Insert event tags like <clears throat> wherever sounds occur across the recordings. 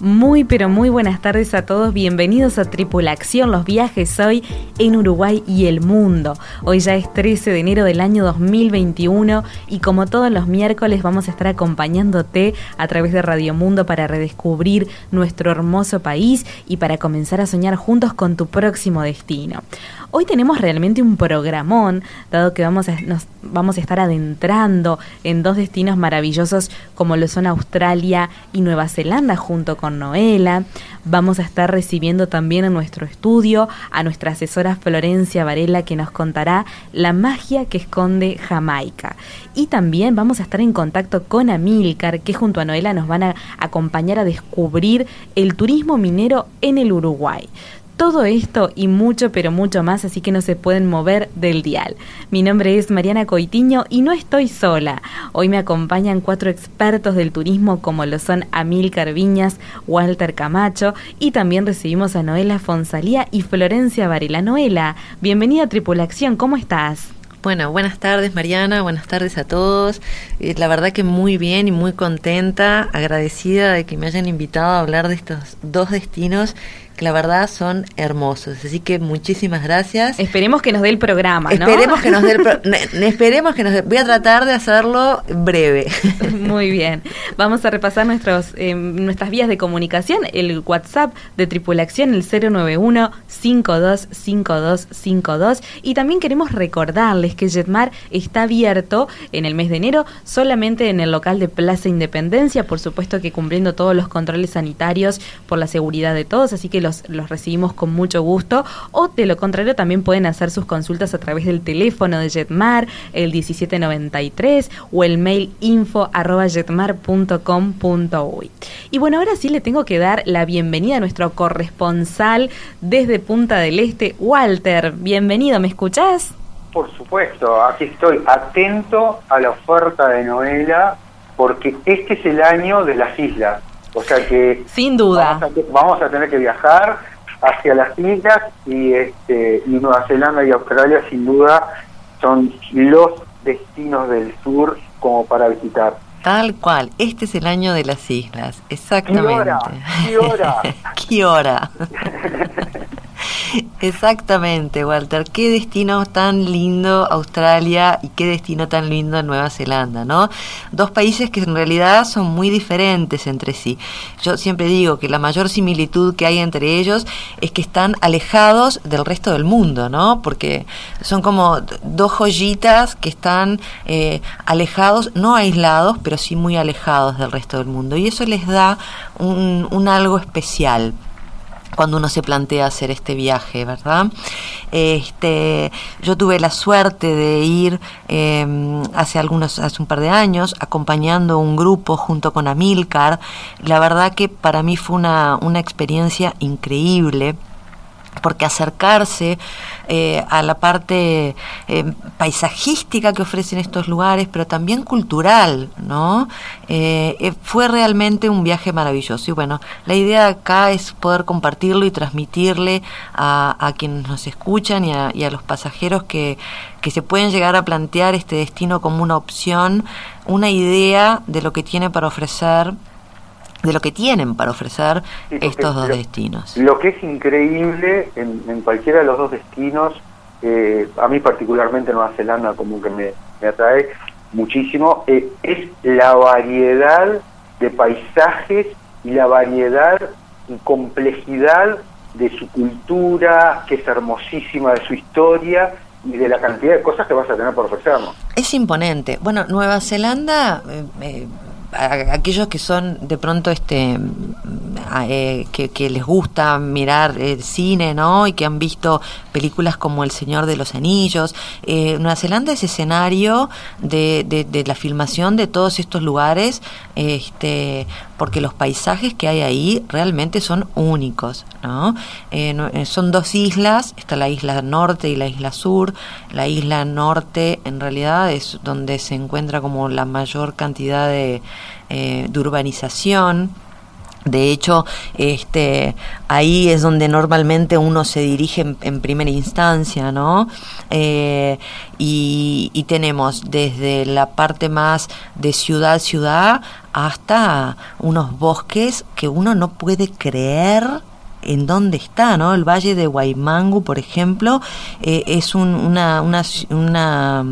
Muy pero muy buenas tardes a todos, bienvenidos a Tripulación, los viajes hoy en Uruguay y el mundo. Hoy ya es 13 de enero del año 2021 y como todos los miércoles vamos a estar acompañándote a través de Radio Mundo para redescubrir nuestro hermoso país y para comenzar a soñar juntos con tu próximo destino. Hoy tenemos realmente un programón, dado que vamos a, nos vamos a estar adentrando en dos destinos maravillosos como lo son Australia y Nueva Zelanda junto con Noela. Vamos a estar recibiendo también en nuestro estudio a nuestra asesora Florencia Varela que nos contará la magia que esconde Jamaica. Y también vamos a estar en contacto con Amílcar que junto a Noela nos van a acompañar a descubrir el turismo minero en el Uruguay. Todo esto y mucho, pero mucho más, así que no se pueden mover del dial. Mi nombre es Mariana Coitiño y no estoy sola. Hoy me acompañan cuatro expertos del turismo como lo son Amílcar Viñas, Walter Camacho y también recibimos a Noela Fonsalía y Florencia Varela. Noela, bienvenida a Tripulación, ¿cómo estás? Bueno, buenas tardes Mariana, buenas tardes a todos. Eh, la verdad que muy bien y muy contenta, agradecida de que me hayan invitado a hablar de estos dos destinos que la verdad son hermosos. Así que muchísimas gracias. Esperemos que nos dé el programa, ¿no? Esperemos que nos dé el <laughs> esperemos que nos Voy a tratar de hacerlo breve. <laughs> Muy bien. Vamos a repasar nuestros eh, nuestras vías de comunicación, el WhatsApp de Tripulación el 091 525252 y también queremos recordarles que Jetmar está abierto en el mes de enero solamente en el local de Plaza Independencia, por supuesto que cumpliendo todos los controles sanitarios por la seguridad de todos, así que los, recibimos con mucho gusto. O de lo contrario, también pueden hacer sus consultas a través del teléfono de Jetmar, el 1793, o el mail info arroba jetmar.com.uy. Y bueno, ahora sí le tengo que dar la bienvenida a nuestro corresponsal desde Punta del Este, Walter. Bienvenido, ¿me escuchás? Por supuesto, aquí estoy atento a la oferta de novela porque este es el año de las islas. O sea que... Sin duda. Vamos a, tener que viajar hacia las islas y, este, y Nueva Zelanda y Australia sin duda son los destinos del sur como para visitar. Tal cual, este es el año de las islas, exactamente. ¿Qué hora? <laughs> ¿Qué hora? <laughs> <laughs> Exactamente, Walter. Qué destino tan lindo Australia y qué destino tan lindo Nueva Zelanda, ¿no? Dos países que en realidad son muy diferentes entre sí. Yo siempre digo que la mayor similitud que hay entre ellos es que están alejados del resto del mundo, ¿no? Porque son como dos joyitas que están eh, alejados, no aislados, pero sí muy alejados del resto del mundo. Y eso les da un algo especial cuando uno se plantea hacer este viaje, ¿verdad? Este, yo tuve la suerte de ir em, hace algunos, hace un par de años, acompañando un grupo junto con Amilcar. La verdad que para mí fue una, una experiencia increíble porque acercarse eh, a la parte eh, paisajística que ofrecen estos lugares, pero también cultural, ¿no? Eh, fue realmente un viaje maravilloso. Y bueno, la idea acá es poder compartirlo y transmitirle a, quienes nos escuchan y a, y a los pasajeros que, que se pueden llegar a plantear este destino como una opción, una idea de lo que tiene para ofrecer de lo que tienen para ofrecer estos dos destinos. Lo que es increíble en, cualquiera de los dos destinos, eh, a mí particularmente Nueva Zelanda como que me, atrae muchísimo, eh, es la variedad de paisajes y la variedad y complejidad de su cultura, que es hermosísima, de su historia y de la cantidad de cosas que vas a tener por ofrecernos. Es imponente. Bueno, Nueva Zelanda... Eh, aquellos que son de pronto este eh, que, les gusta mirar el cine no y que han visto películas como El Señor de los Anillos. Eh, Nueva Zelanda es escenario de, de, la filmación de todos estos lugares este porque los paisajes que hay ahí realmente son únicos ¿no? Eh, son dos islas está la isla norte y la isla sur la isla norte en realidad es donde se encuentra como la mayor cantidad de eh, de urbanización. De hecho, este, ahí es donde normalmente uno se dirige en, primera instancia, ¿no? Eh, y, y, tenemos desde la parte más de ciudad-ciudad hasta unos bosques que uno no puede creer en dónde está, ¿no? El Valle de Guaymangu, por ejemplo, eh, es un, una, una, una,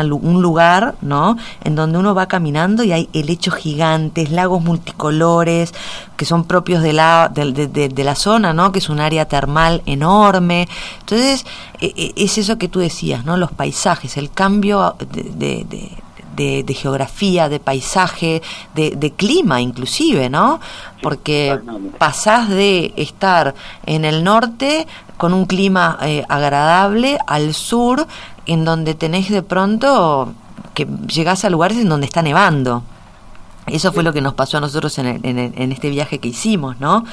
un lugar, ¿no? En donde uno va caminando y hay helechos gigantes, lagos multicolores, que son propios de la, de, de, la zona, ¿no? Que es un área termal enorme. Entonces, e, e, es eso que tú decías, ¿no? Los paisajes, el cambio de, de, geografía, de paisaje, de, clima inclusive, ¿no? Porque pasás de estar en el norte con un clima eh, agradable al sur, en donde tenés de pronto que llegás a lugares en donde está nevando. Eso fue lo que nos pasó a nosotros en, en, este viaje que hicimos, ¿no?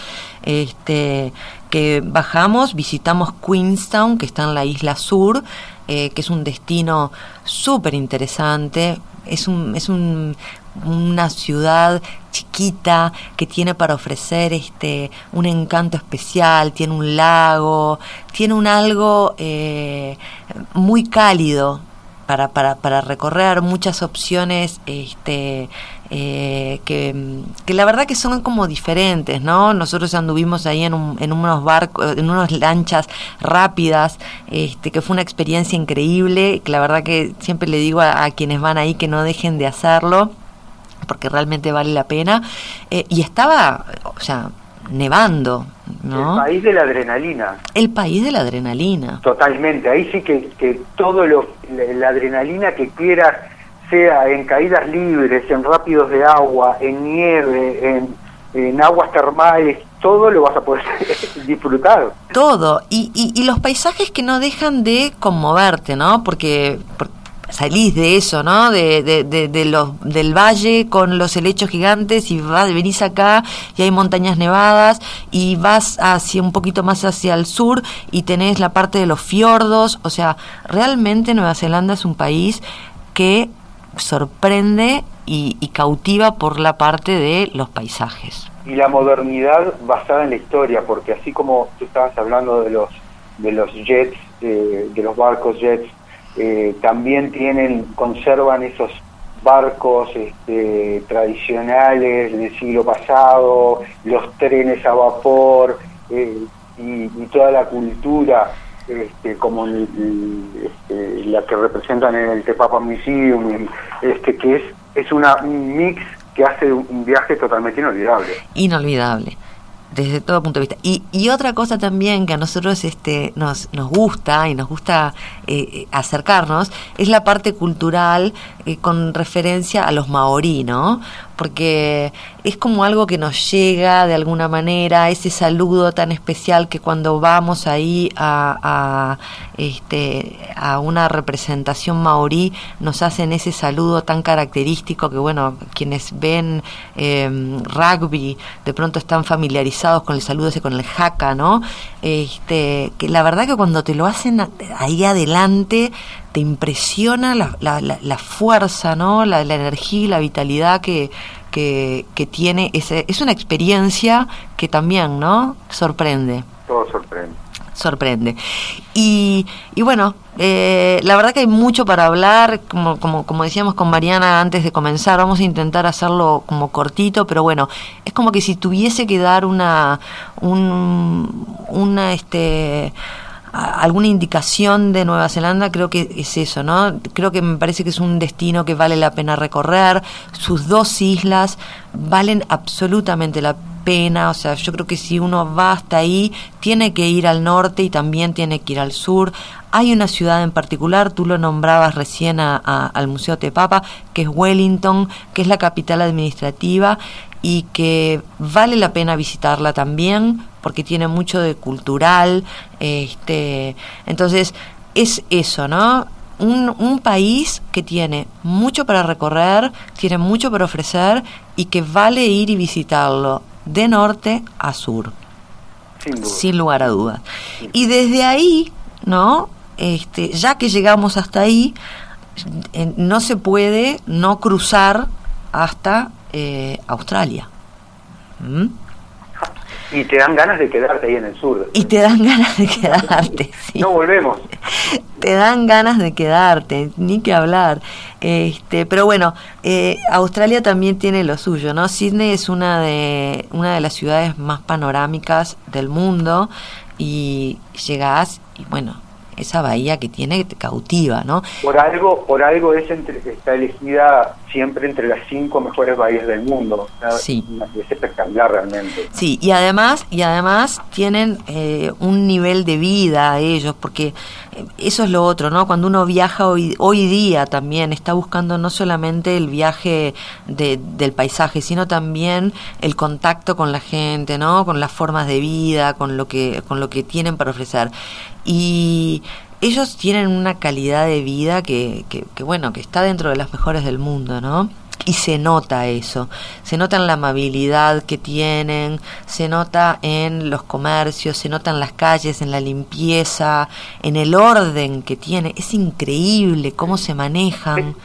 Este, que bajamos, visitamos Queenstown, que está en la isla sur, eh, que es un destino súper interesante, es, un, es un, una ciudad chiquita que tiene para ofrecer este un encanto especial, tiene un lago, tiene un algo eh, muy cálido para, para, para recorrer, muchas opciones este, eh, que, que, la verdad que son como diferentes, ¿no? Nosotros anduvimos ahí en, un, en unos barcos, en unas lanchas rápidas, este, que fue una experiencia increíble, que la verdad que siempre le digo a, quienes van ahí que no dejen de hacerlo, porque realmente vale la pena. Eh, y estaba, o sea, nevando. ¿no? El país de la adrenalina. El país de la adrenalina. Totalmente, ahí sí que, que todo lo, la adrenalina que quieras sea en caídas libres, en rápidos de agua, en nieve, en, aguas termales, todo lo vas a poder <laughs> disfrutar. Todo, y, y, los paisajes que no dejan de conmoverte, ¿no? Porque, salís de eso, ¿no? De, de, los, del valle con los helechos gigantes y vas, venís acá y hay montañas nevadas y vas hacia un poquito más hacia el sur y tenés la parte de los fiordos, o sea, realmente Nueva Zelanda es un país que sorprende y, cautiva por la parte de los paisajes. Y la modernidad basada en la historia, porque así como tú estabas hablando de los de los jets, eh, de los barcos jets, eh, también tienen conservan esos barcos este, tradicionales del siglo pasado, los trenes a vapor eh, y, toda la cultura este, como este, la que representan en el Tepapa Museum, este, que es, es una, un mix que hace un viaje totalmente inolvidable. Inolvidable desde todo punto de vista. Y, y otra cosa también que a nosotros este, nos, nos gusta y nos gusta eh, acercarnos es la parte cultural eh, con referencia a los maorí, ¿no? Porque es como algo que nos llega de alguna manera, ese saludo tan especial que cuando vamos ahí a, este, a una representación maorí nos hacen ese saludo tan característico que, bueno, quienes ven em, rugby de pronto están familiarizados con el saludo ese, con el jaca, ¿no? Este, que la verdad que cuando te lo hacen ahí adelante, te impresiona la, la, la, fuerza, ¿no? La, la, energía y la vitalidad que, que, que tiene. Ese, es una experiencia que también, ¿no? Sorprende. Todo sorprende. Sorprende. Y, y bueno, eh, la verdad que hay mucho para hablar, como, como, como decíamos con Mariana antes de comenzar, vamos a intentar hacerlo como cortito, pero bueno, es como que si tuviese que dar una, un, una, este, alguna indicación de Nueva Zelanda, creo que es eso, ¿no? Creo que me parece que es un destino que vale la pena recorrer. Sus dos islas valen absolutamente la pena, o sea, yo creo que si uno va hasta ahí, tiene que ir al norte y también tiene que ir al sur. Hay una ciudad en particular, tú lo nombrabas recién al Museo Te Papa, que es Wellington, que es la capital administrativa y que vale la pena visitarla también porque tiene mucho de cultural, este, entonces es eso, ¿no? Un, un, país que tiene mucho para recorrer, tiene mucho para ofrecer y que vale ir y visitarlo de norte a sur. Sin, lugar a dudas. Y desde ahí, ¿no? Este, ya que llegamos hasta ahí, no se puede no cruzar hasta eh, Australia. ¿Mm? Y te dan ganas de quedarte ahí en el sur. Y te dan ganas de quedarte. <laughs> sí. No volvemos. Te dan ganas de quedarte, ni que hablar. Este, pero bueno, eh, Australia también tiene lo suyo, ¿no? Sydney es una de una de las ciudades más panorámicas del mundo y llegás y bueno, esa bahía que tiene te cautiva, ¿no? Por algo, por algo es está elegida siempre entre las cinco mejores bahías del mundo. sí. Es espectacular realmente. Sí, y además, y además tienen eh, un nivel de vida ellos, porque eh, eso es lo otro, ¿no? Cuando uno viaja hoy, hoy día también está buscando no solamente el viaje de, del paisaje, sino también el contacto con la gente, ¿no? Con las formas de vida, con lo que, con lo que tienen para ofrecer. Y ellos tienen una calidad de vida que, que, bueno, que está dentro de las mejores del mundo, ¿no? Y se nota eso, se nota en la amabilidad que tienen, se nota en los comercios, se nota en las calles, en la limpieza, en el orden que tiene. Es increíble cómo se manejan.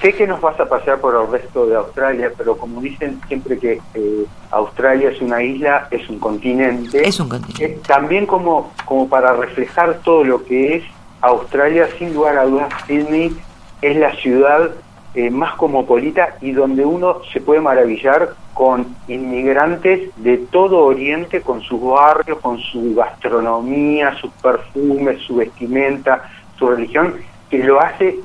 Sé, que nos vas a pasar por el resto de Australia, pero como dicen siempre que eh, Australia es una isla, es un continente. Es un continente. Eh, también como, como para reflejar todo lo que es Australia, sin lugar a dudas, Sydney es la ciudad eh, más cosmopolita y donde uno se puede maravillar con inmigrantes de todo Oriente, con sus barrios, con su gastronomía, sus perfumes, su vestimenta, su religión, que lo hace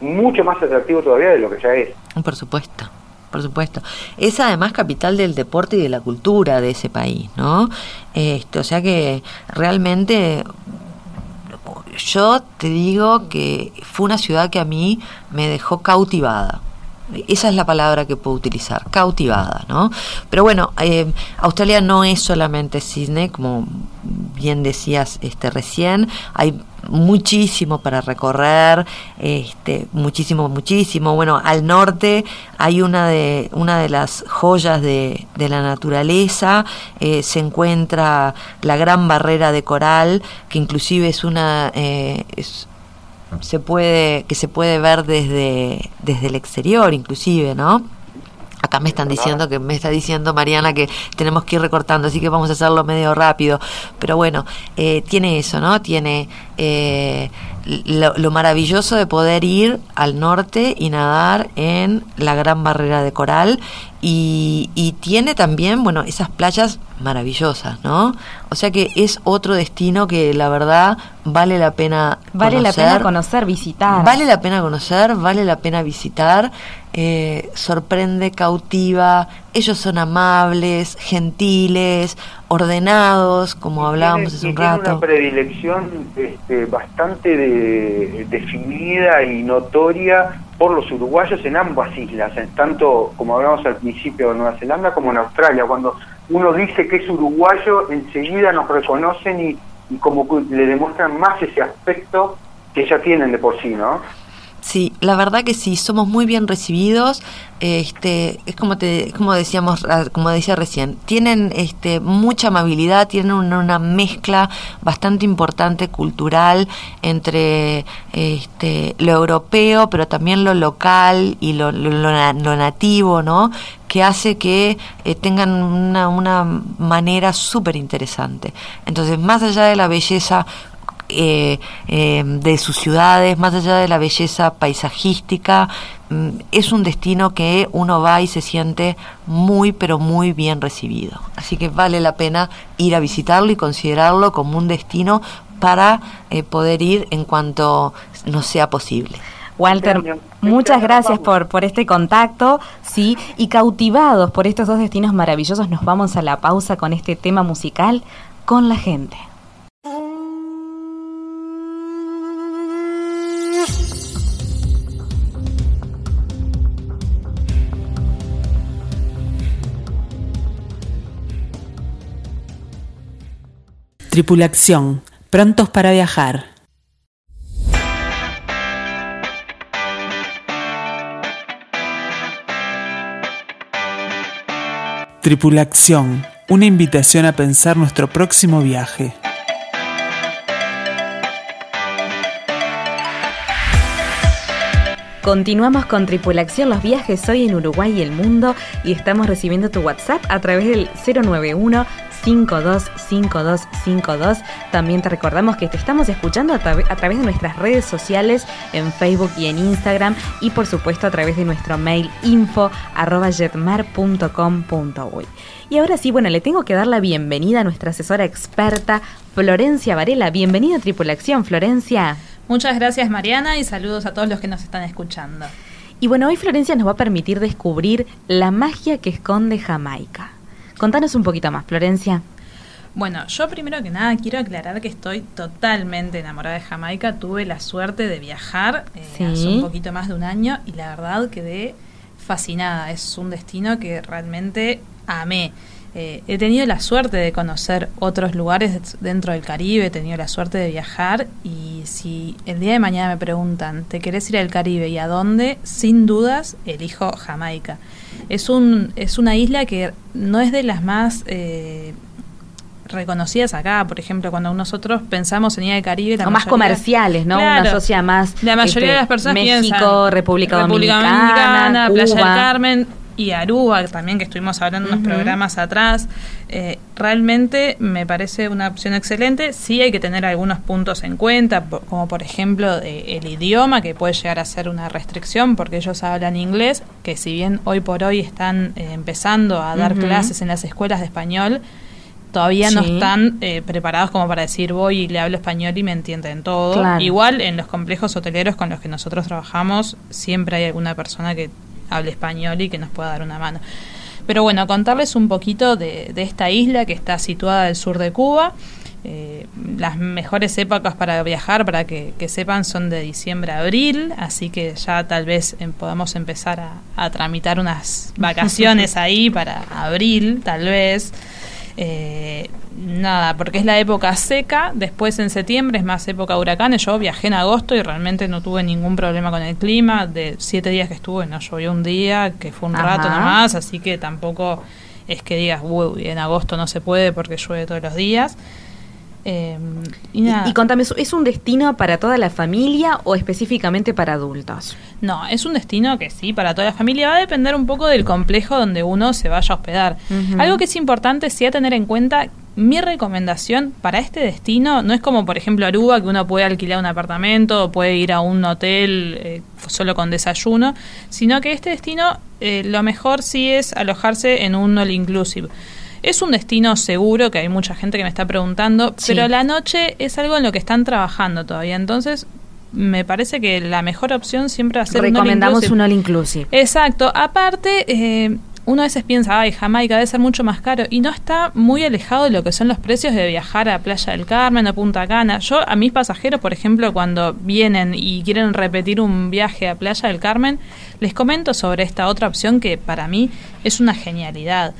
mucho más atractivo todavía de lo que ya es. Por supuesto por supuesto. Es además capital del deporte y de la cultura de ese país, ¿no? Este, o sea que realmente yo te digo que fue una ciudad que a mí me dejó cautivada. Esa es la palabra que puedo utilizar, cautivada, ¿no? Pero bueno, eh, Australia no es solamente Sydney, como bien decías este recién, hay muchísimo para recorrer, este, muchísimo, muchísimo. Bueno, al norte hay una de, una de las joyas de, de la naturaleza, eh, se encuentra la gran barrera de coral, que inclusive es una, eh, se puede, que se puede ver desde, desde el exterior, inclusive, ¿no? Acá me están diciendo que me está diciendo Mariana que tenemos que ir recortando, así que vamos a hacerlo medio rápido. Pero bueno, eh, tiene eso, ¿no? Tiene eh, lo, maravilloso de poder ir al norte y nadar en la gran barrera de coral y, y tiene también, bueno, esas playas maravillosas, ¿no? O sea que es otro destino que la verdad vale la pena vale la pena conocer, visitar. Vale la pena conocer, vale la pena visitar. Eh, sorprende, cautiva. Ellos son amables, gentiles, ordenados, como hablábamos hace un rato. una predilección este, bastante definida y notoria por los uruguayos en ambas islas, en tanto como hablamos al principio de Nueva Zelanda como en Australia. Cuando uno dice que es uruguayo, enseguida nos reconocen y, y como le demuestran más ese aspecto que ya tienen de por sí, ¿no? Sí, la verdad que sí, somos muy bien recibidos. Este, es como te, como decíamos, ah, como decía recién, tienen este mucha amabilidad, tienen una, mezcla bastante importante cultural entre este lo europeo, pero también lo local y lo, lo, nativo, ¿no? que hace que eh, tengan una, una manera súper interesante. Entonces, más allá de la belleza eh, eh, de sus ciudades, más allá de la belleza paisajística, mm, es un destino que uno va y se siente muy, pero muy bien recibido. Así que vale la pena ir a visitarlo y considerarlo como un destino para eh, poder ir en cuanto nos sea posible. Walter, muchas gracias por, por este contacto, sí, y cautivados por estos dos destinos maravillosos, nos vamos a la pausa con este tema musical con la gente. Tripulación, prontos para viajar. Tripulación, una invitación a pensar nuestro próximo viaje. Continuamos con Tripulación Los Viajes hoy en Uruguay y el mundo y estamos recibiendo tu WhatsApp a través del 091 525252. También te recordamos que te estamos escuchando a, través de nuestras redes sociales en Facebook y en Instagram y por supuesto a través de nuestro mail info arroba Y ahora sí, bueno, le tengo que dar la bienvenida a nuestra asesora experta, Florencia Varela. Bienvenida a Tripulación, Florencia. Muchas gracias Mariana y saludos a todos los que nos están escuchando. Y bueno, hoy Florencia nos va a permitir descubrir la magia que esconde Jamaica. Contanos un poquito más, Florencia. Bueno, yo primero que nada quiero aclarar que estoy totalmente enamorada de Jamaica. Tuve la suerte de viajar eh, hace un poquito más de un año y la verdad quedé fascinada. Es un destino que realmente amé. Eh, he tenido la suerte de conocer otros lugares dentro del Caribe, he tenido la suerte de viajar y si el día de mañana me preguntan, ¿te querés ir al Caribe y a dónde? Sin dudas, elijo Jamaica es, un, es una isla que no es de las más eh, reconocidas acá. Por ejemplo, cuando nosotros pensamos en Isla del Caribe... La más comerciales, ¿no? una sociedad más... La mayoría de este, las personas México, República, Dominicana, Playa del Carmen y Aruba, también que estuvimos hablando en unos programas atrás. Eh, realmente me parece una opción excelente. Sí hay que tener algunos puntos en cuenta, como por ejemplo eh, el idioma, que puede llegar a ser una restricción porque ellos hablan inglés, que si bien hoy por hoy están eh, empezando a dar clases en las escuelas de español, todavía no están preparados como para decir voy y le hablo español y me entienden todo. Igual en los complejos hoteleros con los que nosotros trabajamos siempre hay alguna persona que hable español y que nos pueda dar una mano. Pero bueno, contarles un poquito de, esta isla que está situada al sur de Cuba. Eh, las mejores épocas para viajar, para que, sepan, son de diciembre a abril, así que ya tal vez em, podamos empezar a, a tramitar unas vacaciones <laughs> ahí para abril, tal vez. Eh, nada, porque es la época seca, después en septiembre es más época huracanes, yo viajé en agosto y realmente no tuve ningún problema con el clima, de siete días que estuve no llovió un día, que fue un rato nomás, así que tampoco es que digas, uy, en agosto no se puede porque llueve todos los días. Em, y, contame, ¿es un destino para toda la familia o específicamente para adultos? No, es un destino que sí, para toda la familia. Va a depender un poco del complejo donde uno se vaya a hospedar. Algo que es importante sí a tener en cuenta, mi recomendación para este destino no es como por ejemplo Aruba, que uno puede alquilar un apartamento o puede ir a un hotel eh, solo con desayuno, sino que este destino eh, lo mejor sí es alojarse en un all inclusive. Es un destino seguro, que hay mucha gente que me está preguntando, pero la noche es algo en lo que están trabajando todavía. Entonces, me parece que la mejor opción siempre va a ser Recomendamos un all inclusive. Exacto. Aparte, eh, uno a veces piensa, ay, Jamaica debe ser mucho más caro, y no está muy alejado de lo que son los precios de viajar a Playa del Carmen o Punta Cana. Yo, a mis pasajeros, por ejemplo, cuando vienen y quieren repetir un viaje a Playa del Carmen, les comento sobre esta otra opción que para mí es una genialidad.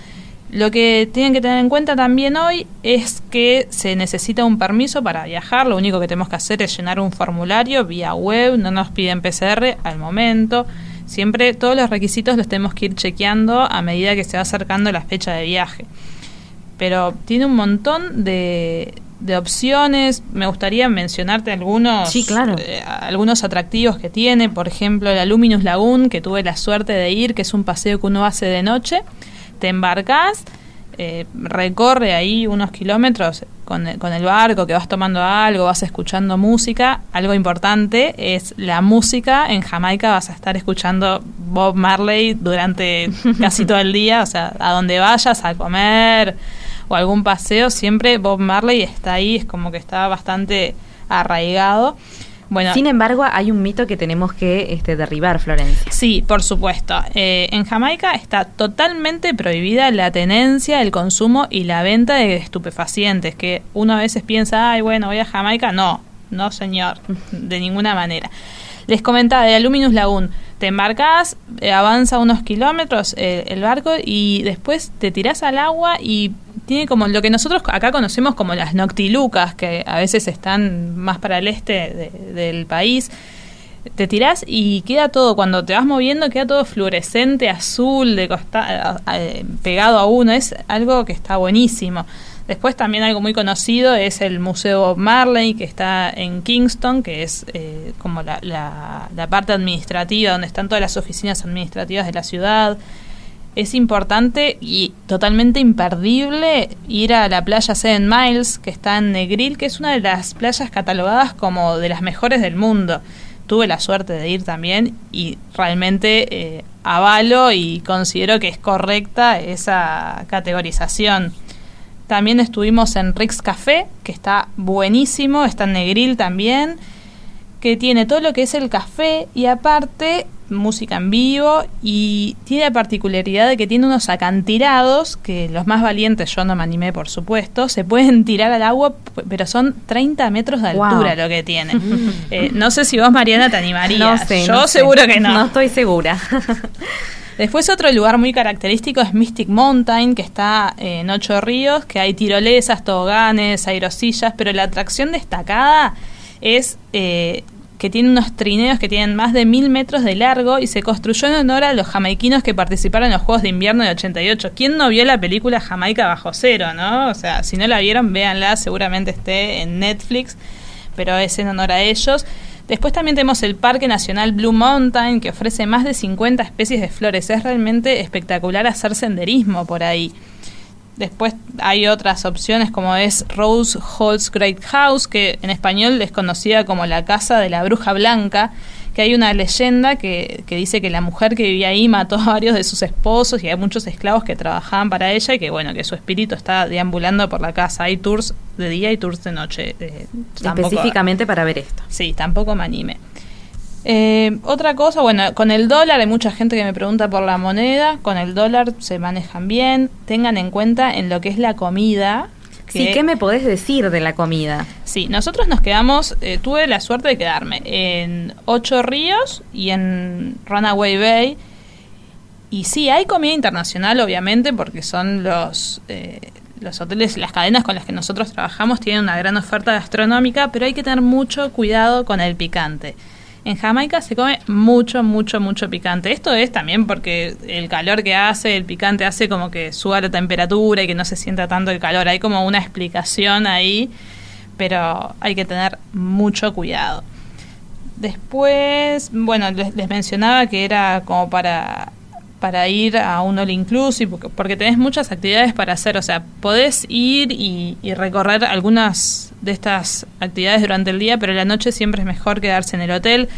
Lo que tienen que tener en cuenta también hoy es que se necesita un permiso para viajar. Lo único que tenemos que hacer es llenar un formulario vía web, no nos piden PCR al momento. Siempre todos los requisitos los tenemos que ir chequeando a medida que se va acercando la fecha de viaje. Pero tiene un montón de, opciones. Me gustaría mencionarte algunos, claro. Eh, algunos atractivos que tiene. Por ejemplo, la Luminous Lagoon, que tuve la suerte de ir, que es un paseo que uno hace de noche te embarcas, eh, recorre ahí unos kilómetros con, con, el barco, que vas tomando algo, vas escuchando música. Algo importante es la música. En Jamaica vas a estar escuchando Bob Marley durante <laughs> casi todo el día, o sea, a donde vayas a comer o algún paseo, siempre Bob Marley está ahí, es como que está bastante arraigado. Bueno, Sin embargo, hay un mito que tenemos que este, derribar, Florencia. Sí, por supuesto. Eh, en Jamaica está totalmente prohibida la tenencia, el consumo y la venta de estupefacientes, que uno a veces piensa, ay, bueno, voy a Jamaica. No, no, señor, <laughs> de ninguna manera. Les comentaba de Aluminus Lagoon, te embarcas, eh, avanza unos kilómetros eh, el barco y después te tiras al agua y tiene como lo que nosotros acá conocemos como las noctilucas, que a veces están más para el este del país. Te tirás y queda todo, cuando te vas moviendo, queda todo fluorescente, azul, de costa, pegado a uno. Es algo que está buenísimo. Después también algo muy conocido es el Museo Marley, que está en Kingston, que es eh, como la, la, parte administrativa, donde están todas las oficinas administrativas de la ciudad. Es importante y totalmente imperdible ir a la playa Seven Miles, que está en Negril, que es una de las playas catalogadas como de las mejores del mundo. Tuve la suerte de ir también y realmente eh, avalo y considero que es correcta esa categorización. También estuvimos en Rix Café, que está buenísimo, está en Negril también, que tiene todo lo que es el café y aparte música en vivo y tiene la particularidad de que tiene unos acantilados que los más valientes, yo no me animé por supuesto, se pueden <laughs> tirar al agua, pero son 30 metros de altura lo que tiene. <laughs> Eh, no sé si vos Mariana te animarías. No sé, yo seguro que no. No estoy segura. <laughs> Después otro lugar muy característico es Mystic Mountain, que está en Ocho Ríos, que hay tirolesas, toboganes, aerosillas, pero la atracción destacada es eh, que tiene unos trineos que tienen más de mil metros de largo y se construyó en honor a los jamaiquinos que participaron en los Juegos de Invierno de 88. ¿Quién no vio la película Jamaica bajo cero, no? O sea, si no la vieron, véanla, seguramente esté en Netflix, pero es en honor a ellos. Después también tenemos el Parque Nacional Blue Mountain, que ofrece más de 50 especies de flores. Es realmente espectacular hacer senderismo por ahí. Después hay otras opciones como es Rose Halls Great House, que en español es conocida como la Casa de la Bruja Blanca, que hay una leyenda que, que, dice que la mujer que vivía ahí mató a varios de sus esposos y hay muchos esclavos que trabajaban para ella y que bueno, que su espíritu está deambulando por la casa. Hay tours de día y tours de noche. Eh, Específicamente para ver esto. Sí, tampoco me anime. Eh, otra cosa, bueno, con el dólar hay mucha gente que me pregunta por la moneda, con el dólar se manejan bien, tengan en cuenta en lo que es la comida, Sí, ¿qué me podés decir de la comida? Sí, nosotros nos quedamos, eh, tuve la suerte de quedarme en Ocho Ríos y en Runaway Bay. Y sí, hay comida internacional, obviamente, porque son los, eh, los hoteles, las cadenas con las que nosotros trabajamos tienen una gran oferta gastronómica, pero hay que tener mucho cuidado con el picante. En Jamaica se come mucho, mucho, mucho picante. Esto es también porque el calor que hace, el picante hace como que suba la temperatura y que no se sienta tanto el calor. Hay como una explicación ahí, pero hay que tener mucho cuidado. Después, bueno, les, mencionaba que era como para para ir a un all inclusive, porque, tenés muchas actividades para hacer, o sea, podés ir y, y, recorrer algunas de estas actividades durante el día, pero la noche siempre es mejor quedarse en el hotel.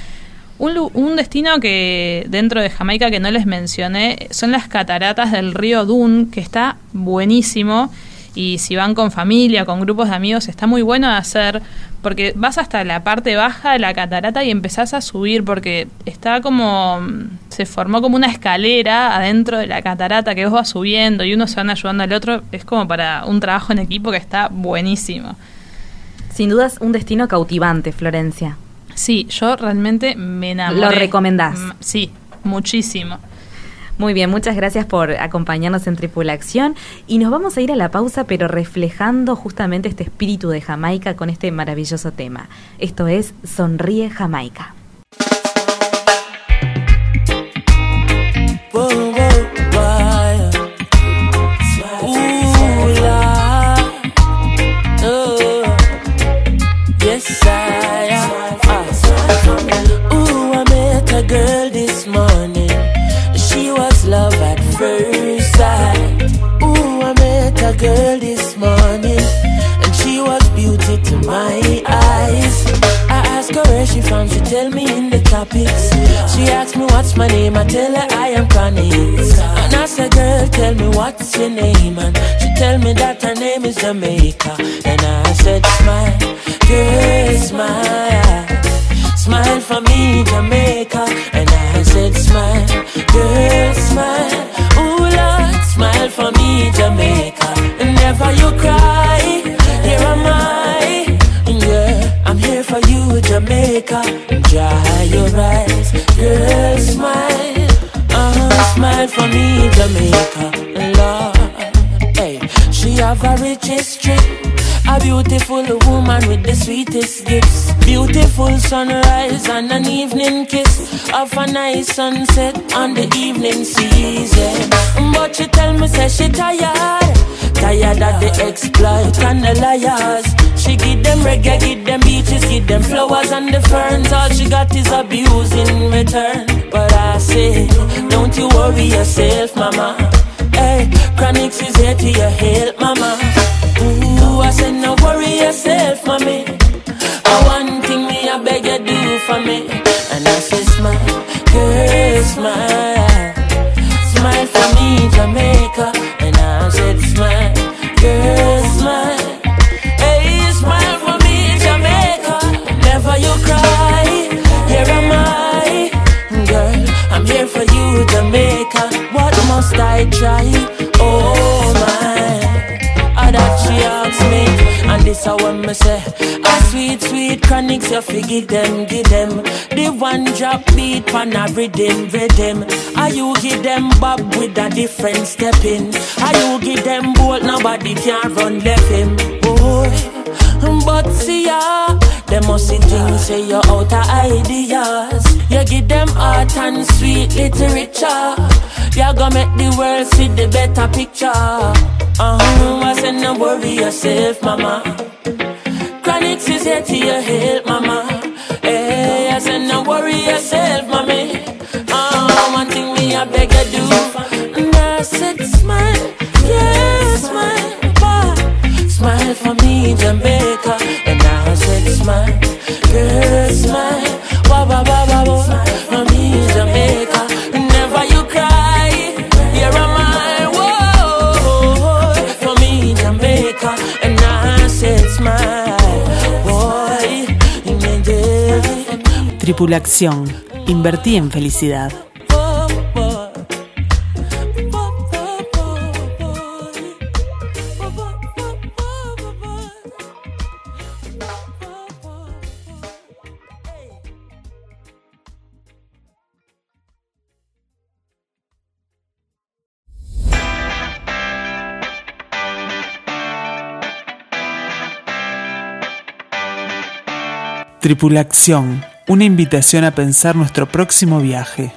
Un, un destino que dentro de Jamaica que no les mencioné son las cataratas del río Dun, que está buenísimo y si van con familia, con grupos de amigos, está muy bueno de hacer porque vas hasta la parte baja de la catarata y empezás a subir porque está como se formó como una escalera adentro de la catarata que vos vas subiendo y uno se van ayudando al otro, es como para un trabajo en equipo que está buenísimo. Sin dudas un destino cautivante, Florencia. Sí, yo realmente me enamoré. ¿Lo recomendás? Sí, muchísimo. Muy bien, muchas gracias por acompañarnos en Tripulación y nos vamos a ir a la pausa pero reflejando justamente este espíritu de Jamaica con este maravilloso tema. Esto es Sonríe Jamaica. She tell me in the topics. She asked me what's my name, I tell her I am Chronix. And I said, girl, tell me what's your name, and she tell me that her name is Jamaica. And I said, smile, girl, smile. Smile for me, Jamaica. And I said, smile, girl, smile. Ooh, Lord, smile for me, Jamaica. And never you cry, Jamaica. Dry your eyes, girl, smile. Uh-huh, smile for me, Jamaica. Lord, hey, she have a rich history. A beautiful woman with the sweetest gifts. Beautiful sunrise and an evening kiss. Of a nice sunset on the evening season. But she tell me, say she tired. Tired of the exploit and the liars. She give them reggae, give them beaches, give them flowers and the ferns. All she got is abuse in return. But I say, don't you worry yourself, mama. Hey, Chronix is here to your help, mama. Ooh, I said, no worry yourself, mommy. Oh, one thing me, I beg you do for me. And I said, smile, girl, smile. Smile for me, Jamaica. Must I try? Oh, my. Ah, that she asked me, and this I want me say. A sweet, sweet chronics, you fi give them, give them. The one drop beat pan a rhythm, rhythm. Are you give them bob with a different step in? Are you give them bolt, nobody can run left him, boy. But see ya, them must see things say you're out of ideas. You give them art and sweet literature. You gonna make the world see the better picture. Uh-huh, I said no worry yourself, mama. Chronix is here to your help, mama. Hey, I said no worry yourself, mommy. Uh, one thing me I beg you do. Tripulación. Invertí en felicidad. Tripulación. Una invitación a pensar nuestro próximo viaje.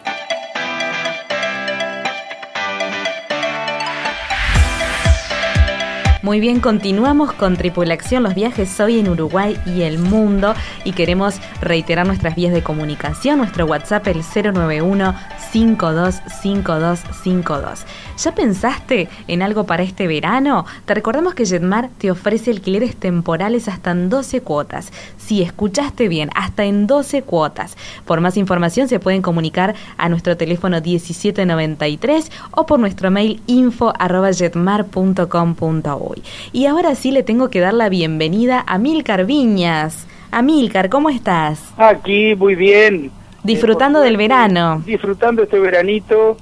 Muy bien, continuamos con Tripulación, los viajes hoy en Uruguay y el mundo y queremos reiterar nuestras vías de comunicación, nuestro WhatsApp el 091 525252. ¿Ya pensaste en algo para este verano? Te recordamos que Jetmar te ofrece alquileres temporales hasta en 12 cuotas. Si escuchaste bien, hasta en 12 cuotas. Por más información se pueden comunicar a nuestro teléfono 1793 o por nuestro mail info@jetmar.com.uy. Y ahora sí le tengo que dar la bienvenida a Milcar Viñas. Amilcar, ¿cómo estás? Aquí, muy bien. Disfrutando Eh, del verano. Disfrutando este veranito,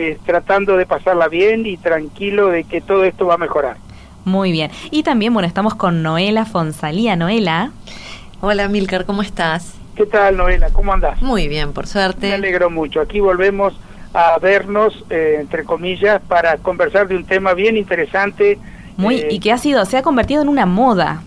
eh, tratando de pasarla bien y tranquilo de que todo esto va a mejorar. Muy bien. Y también, bueno, estamos con Noela Fonsalía. Noela. Hola Milcar, ¿cómo estás? ¿Qué tal, Noela? ¿Cómo andás? Muy bien, por Me suerte. alegro mucho. Aquí volvemos a vernos, eh, entre comillas, para conversar de un tema bien interesante. Muy, eh, y que ha sido, se ha convertido en una moda,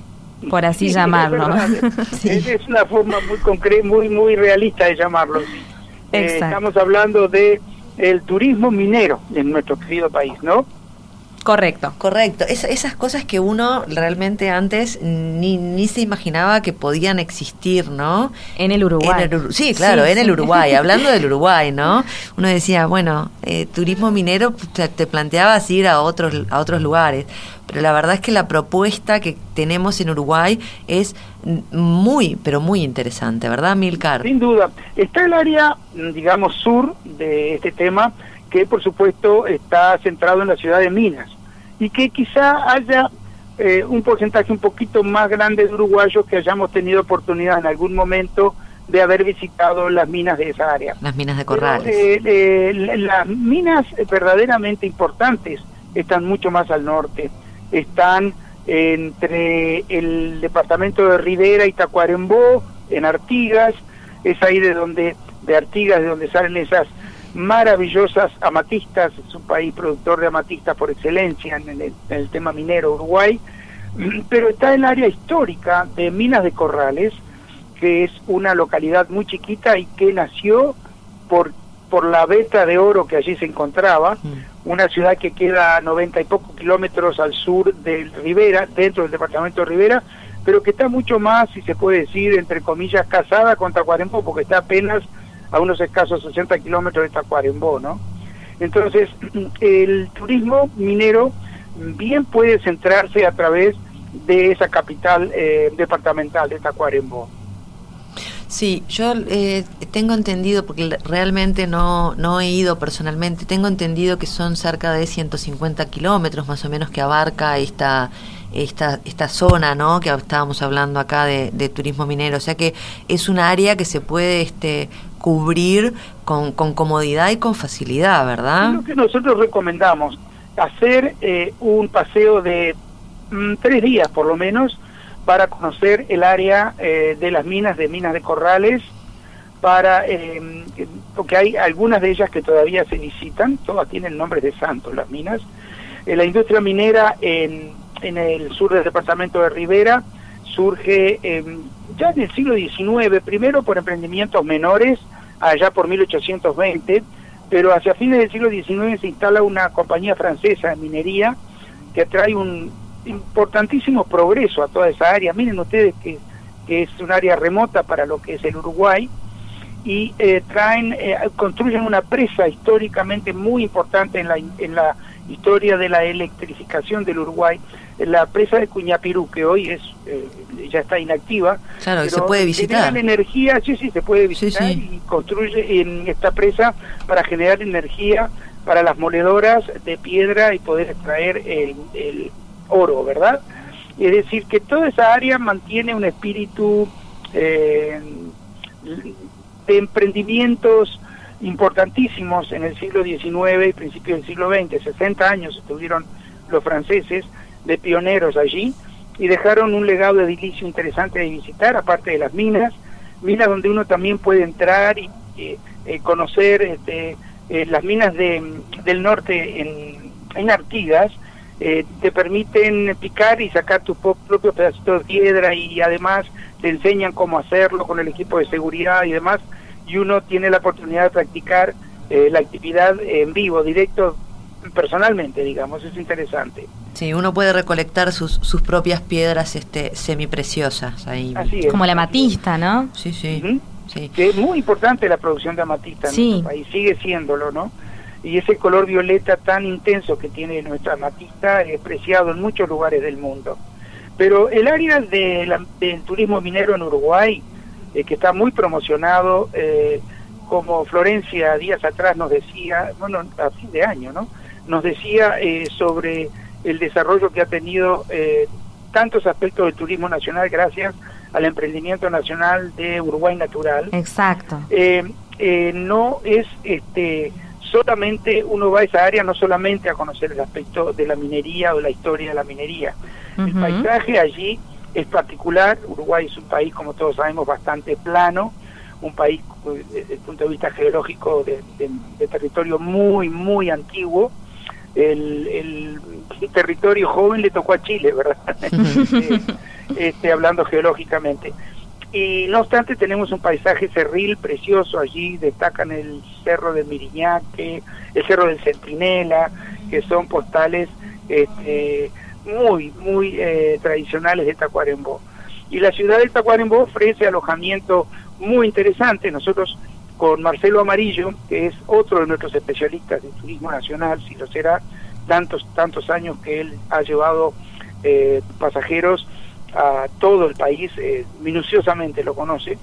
por así sí, llamarlo. <laughs> Es, verdad. Es- es una forma muy concreta, muy muy realista de llamarlo. Eh, Exacto. estamos hablando de el turismo minero en nuestro querido país, ¿no? Correcto. Correcto. esas cosas que uno realmente antes ni, ni se imaginaba que podían existir, ¿no? En el Uruguay. sí, claro, en el Uruguay. <laughs> Hablando del Uruguay, ¿no? Uno decía, bueno, eh, turismo minero, te, te planteabas ir a otros, a otros lugares. Pero la verdad es que la propuesta que tenemos en Uruguay es muy, pero muy interesante, ¿verdad, Milcar? Sin duda. Está el área, digamos, sur de este tema, que por supuesto está centrado en la ciudad de Minas y que quizá haya eh, un porcentaje un poquito más grande de uruguayos que hayamos tenido oportunidad en algún momento de haber visitado las minas de esa área. Las minas de Corrales. Eh, eh, las minas verdaderamente importantes están mucho más al norte, están entre el departamento de Rivera y Tacuarembó, en Artigas, es ahí de donde, de Artigas, de donde salen esas maravillosas amatistas, es un país productor de amatistas por excelencia en el, tema minero Uruguay, <clears throat> pero está el área histórica de Minas de Corrales, que es una localidad muy chiquita y que nació por, por la veta de oro que allí se encontraba, mm. una ciudad que queda a 90 y pocos kilómetros al sur de Rivera, dentro del departamento de Rivera, pero que está mucho más, si se puede decir, entre comillas, casada con Tacuarembó, porque está apenas a unos escasos 60 kilómetros de Tacuarembó, ¿no? Entonces, <clears throat> el turismo minero bien puede centrarse a través de esa capital eh, departamental de Tacuarembó. Sí, yo eh, tengo entendido, porque realmente no, no he ido personalmente, tengo entendido que son cerca de 150 kilómetros más o menos que abarca esta, esta, esta zona, ¿no? Que estábamos hablando acá de, turismo minero, o sea que es un área que se puede este, cubrir con, con comodidad y con facilidad, ¿verdad? Lo que nosotros recomendamos, hacer eh, un paseo de mm, tres días por lo menos para conocer el área eh, de las minas, de minas de corrales, para em, porque hay algunas de ellas que todavía se visitan, todas tienen nombres de santos las minas. Eh, la industria minera en, en el sur del departamento de Rivera surge ya en el siglo XIX, primero por emprendimientos menores, allá por 1820, pero hacia fines del siglo XIX se instala una compañía francesa de minería que trae un importantísimo progreso a toda esa área. Miren ustedes que, que es un área remota para lo que es el Uruguay y eh, traen, eh, construyen una presa históricamente muy importante en la, en la historia de la electrificación del Uruguay la presa de Cuñapirú, que hoy es eh, ya está inactiva. Claro, se puede visitar. energía, sí, sí, se puede visitar y construye en esta presa para generar energía para las moledoras de piedra y poder extraer el, oro, ¿verdad? Es decir, que toda esa área mantiene un espíritu eh, de emprendimientos importantísimos en el siglo XIX y principios del siglo XX, 60 años estuvieron los franceses, de pioneros allí y dejaron un legado edilicio interesante de visitar, aparte de las minas, minas donde uno también puede entrar y eh, conocer este, eh, las minas de, del norte en, en Artigas, eh, te permiten picar y sacar tu propio pedacito de piedra y además te enseñan cómo hacerlo con el equipo de seguridad y demás, y uno tiene la oportunidad de practicar la actividad en vivo, directo, personalmente, digamos, es interesante. Sí, uno puede recolectar sus, sus propias piedras este, semipreciosas ahí. Como la amatista, ¿no? Sí, sí. sí. Que es muy importante la producción de amatista en nuestro país, sigue siéndolo, ¿no? Y ese color violeta tan intenso que tiene nuestra amatista es preciado en muchos lugares del mundo. Pero el área de del turismo minero en Uruguay, eh, que está muy promocionado, eh, como Florencia días atrás nos decía, bueno, a fin de año, ¿no? Nos decía eh, sobre el desarrollo que ha tenido eh, tantos aspectos del turismo nacional gracias al emprendimiento nacional de Uruguay Natural. Exacto. Eh, eh, no es este solamente uno va a esa área no solamente a conocer el aspecto de la minería o la historia de la minería. El paisaje allí es particular. Uruguay es un país, como todos sabemos, bastante plano, un país desde el punto de vista geológico de territorio muy, muy antiguo el, el, territorio joven le tocó a Chile, ¿verdad? <laughs> este, este, hablando geológicamente. Y no obstante tenemos un paisaje cerril precioso allí, destacan el cerro de Miriñaque, el cerro del Centinela, que son postales este, muy, muy eh, tradicionales de Tacuarembó. Y la ciudad de Tacuarembó ofrece alojamiento muy interesante. Nosotros con Marcelo Amarillo, que es otro de nuestros especialistas de turismo nacional, si lo será, tantos, tantos años que él ha llevado eh, pasajeros a todo el país, eh, minuciosamente lo conoce.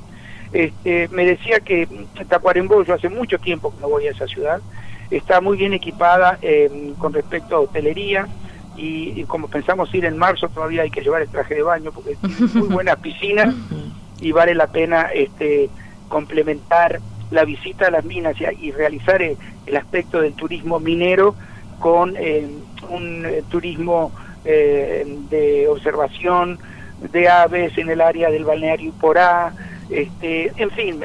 Este, me decía que Tacuarembó, yo hace mucho tiempo que no voy a esa ciudad, está muy bien equipada eh, con respecto a hotelería y, como pensamos ir en marzo todavía hay que llevar el traje de baño porque tiene muy <laughs> buenas piscinas y vale la pena este, complementar la visita a las minas y, realizar el, aspecto del turismo minero con un turismo de observación, de aves en el área del balneario Porá, este, en fin,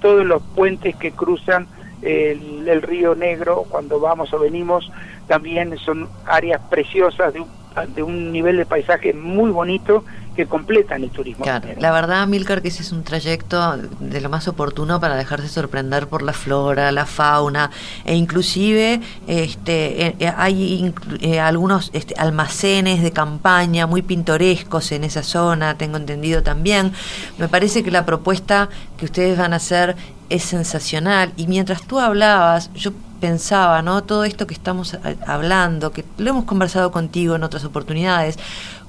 todos los puentes que cruzan el, el, río Negro cuando vamos o venimos también son áreas preciosas de un de un nivel de paisaje muy bonito que completan el turismo. La verdad, Milcar, que ese es un trayecto de lo más oportuno para dejarse sorprender por la flora, la fauna, e inclusive este, eh, eh, hay eh, algunos este, almacenes de campaña muy pintorescos en esa zona, tengo entendido también. Me parece que la propuesta que ustedes van a hacer es sensacional. Y mientras tú hablabas, yo pensaba, ¿no? Todo esto que estamos hablando, que lo hemos conversado contigo en otras oportunidades,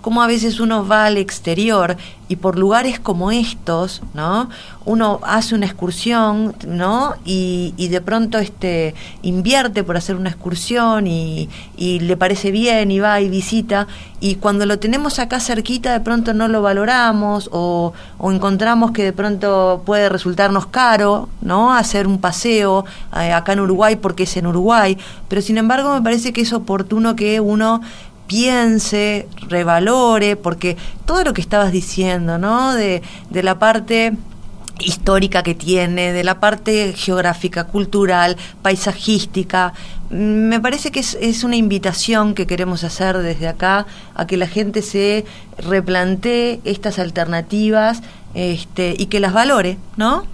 cómo a veces uno va al exterior y por lugares como estos, ¿no? Uno hace una excursión, ¿no? Y, de pronto este, invierte por hacer una excursión y, le parece bien y va y visita. Y cuando lo tenemos acá cerquita, de pronto no lo valoramos o, encontramos que de pronto puede resultarnos caro, ¿no? Hacer un paseo eh, acá en Uruguay porque es en Uruguay. Pero sin embargo, me parece que es oportuno que uno piense, revalore, porque todo lo que estabas diciendo, ¿no? De, de la parte histórica que tiene, de la parte geográfica, cultural, paisajística. Me parece que es, es, una invitación que queremos hacer desde acá a que la gente se replantee estas alternativas este, y que las valore, ¿no?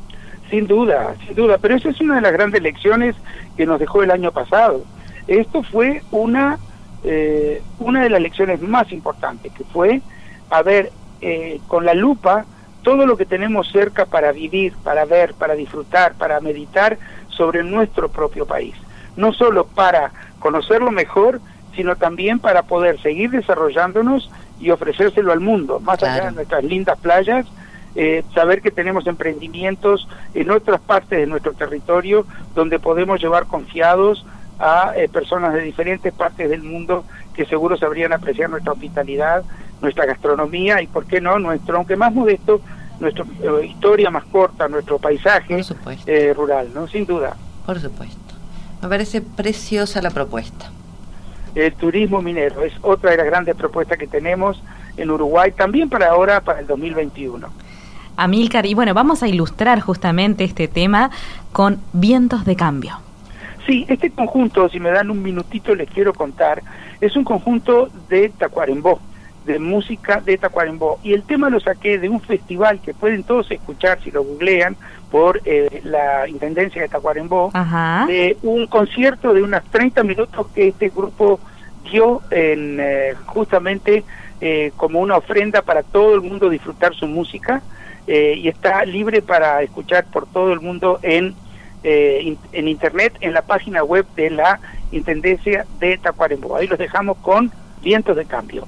Sin duda, sin duda, pero esa es una de las grandes lecciones que nos dejó el año pasado. Esto fue una eh, una de las lecciones más importantes, que fue a ver eh, con la lupa todo lo que tenemos cerca para vivir, para ver, para disfrutar, para meditar sobre nuestro propio país. No solo para conocerlo mejor, sino también para poder seguir desarrollándonos y ofrecérselo al mundo, más allá de nuestras lindas playas, eh, saber que tenemos emprendimientos en otras partes de nuestro territorio donde podemos llevar confiados a eh, personas de diferentes partes del mundo que seguro sabrían apreciar nuestra hospitalidad, nuestra gastronomía y, ¿por qué no?, nuestro, aunque más modesto, nuestra eh, historia más corta, nuestro paisaje eh, rural, ¿no? Sin duda. Por supuesto. Me parece preciosa la propuesta. El turismo minero es otra de las grandes propuestas que tenemos en Uruguay, también para ahora, para el 2021. Amílcar, y bueno, vamos a ilustrar justamente este tema con vientos de cambio. Sí, este conjunto, si me dan un minutito les quiero contar, es un conjunto de Tacuarembó, de música de Tacuarembó. Y el tema lo saqué de un festival que pueden todos escuchar si lo googlean por eh, la Intendencia de Tacuarembó, de un concierto de unos 30 minutos que este grupo dio en, eh, justamente eh, como una ofrenda para todo el mundo disfrutar su música y está libre para escuchar por todo el mundo en eh, en internet en la página web de la Intendencia de Tacuarembó. Ahí los dejamos con vientos de cambio.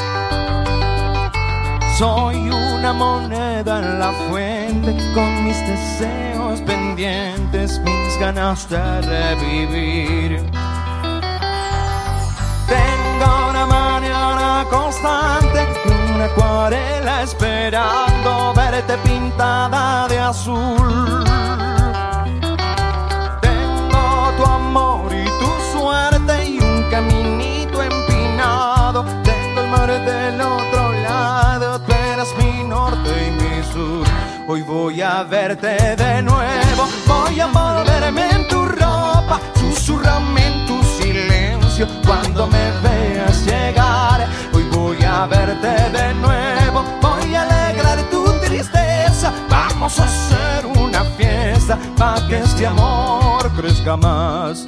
soy una moneda en la fuente con mis deseos pendientes, mis ganas de revivir. Tengo una mañana constante, una acuarela esperando verte pintada de azul. Tengo tu amor y tu suerte y un caminito empinado. Tengo el mar del otro lado, tú eres mi norte y mi sur. Hoy voy a verte de nuevo, voy a envolverme en tu ropa, susurrame en tu silencio cuando me veas llegar. Hoy voy a verte de nuevo, voy a alegrar tu tristeza. Vamos a hacer una fiesta para que este amor crezca más.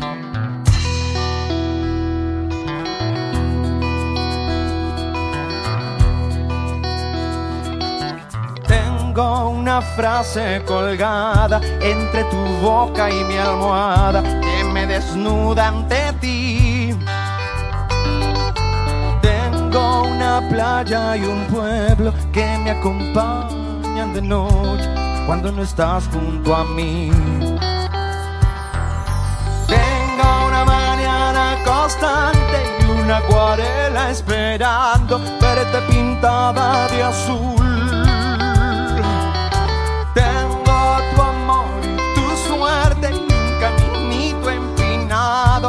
Tengo una frase colgada entre tu boca y mi almohada que me desnuda ante ti. Tengo una playa y un pueblo que me acompañan de noche cuando no estás junto a mí. Tengo una mañana constante y una acuarela esperando verte pintada de azul.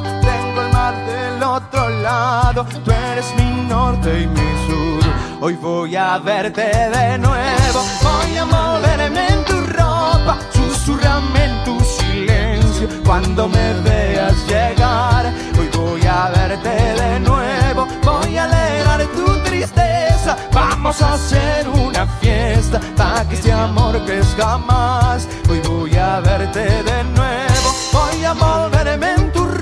Tengo el mar del otro lado, tú eres mi norte y mi sur. Hoy voy a verte de nuevo, voy a moverme en tu ropa, susurrame en tu silencio cuando me veas llegar. Hoy voy a verte de nuevo, voy a alegrar tu tristeza. Vamos a hacer una fiesta para que este amor crezca más. Hoy voy a verte de nuevo, voy a volverme en tu ropa,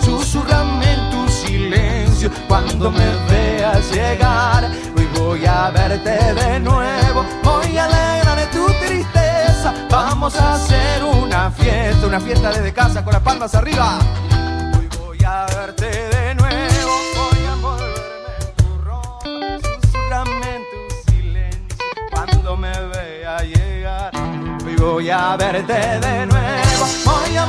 susurrame en tu silencio cuando me veas llegar. Hoy voy a verte de nuevo, voy a alegrar tu tristeza. Vamos a hacer una fiesta, una fiesta desde casa con las palmas arriba. Hoy voy a verte de nuevo, voy a envolverme en tu ropa, susurrame en tu silencio cuando me vea llegar. Hoy voy a verte de nuevo, voy a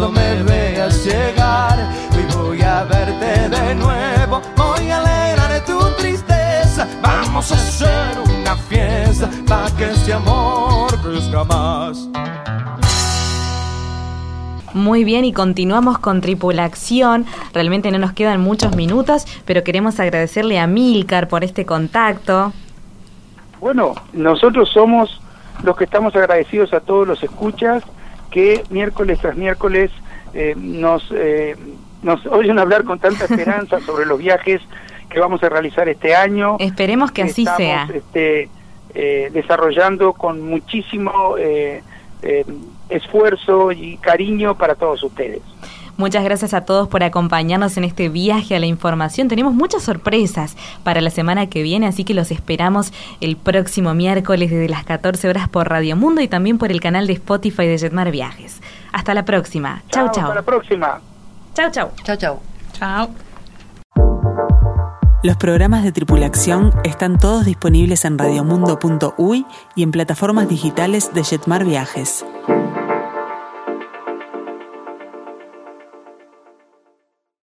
cuando me veas llegar. Hoy voy a verte de nuevo, voy a alegrar tu tristeza. Vamos a hacer una fiesta para que este amor crezca más. Muy bien, y continuamos con Tripulación. Realmente no nos quedan muchos minutos, pero queremos agradecerle a Milcar por este contacto. Bueno, nosotros somos los que estamos agradecidos a todos los escuchas que miércoles tras miércoles eh, nos, eh, nos oyen hablar con tanta esperanza <laughs> sobre los viajes que vamos a realizar este año. Esperemos que así Estamos, sea. Este, eh, desarrollando con muchísimo eh, eh, esfuerzo y cariño para todos ustedes. Muchas gracias a todos por acompañarnos en este viaje a la información. Tenemos muchas sorpresas para la semana que viene, así que los esperamos el próximo miércoles desde las 14 horas por Radio Mundo y también por el canal de Spotify de Jetmar Viajes. Hasta la próxima. Chau, Hasta chau. la próxima. Chau, chau. Chao, chao. Chao. Los programas de tripulación están todos disponibles en radiomundo.uy y en plataformas digitales de Jetmar Viajes.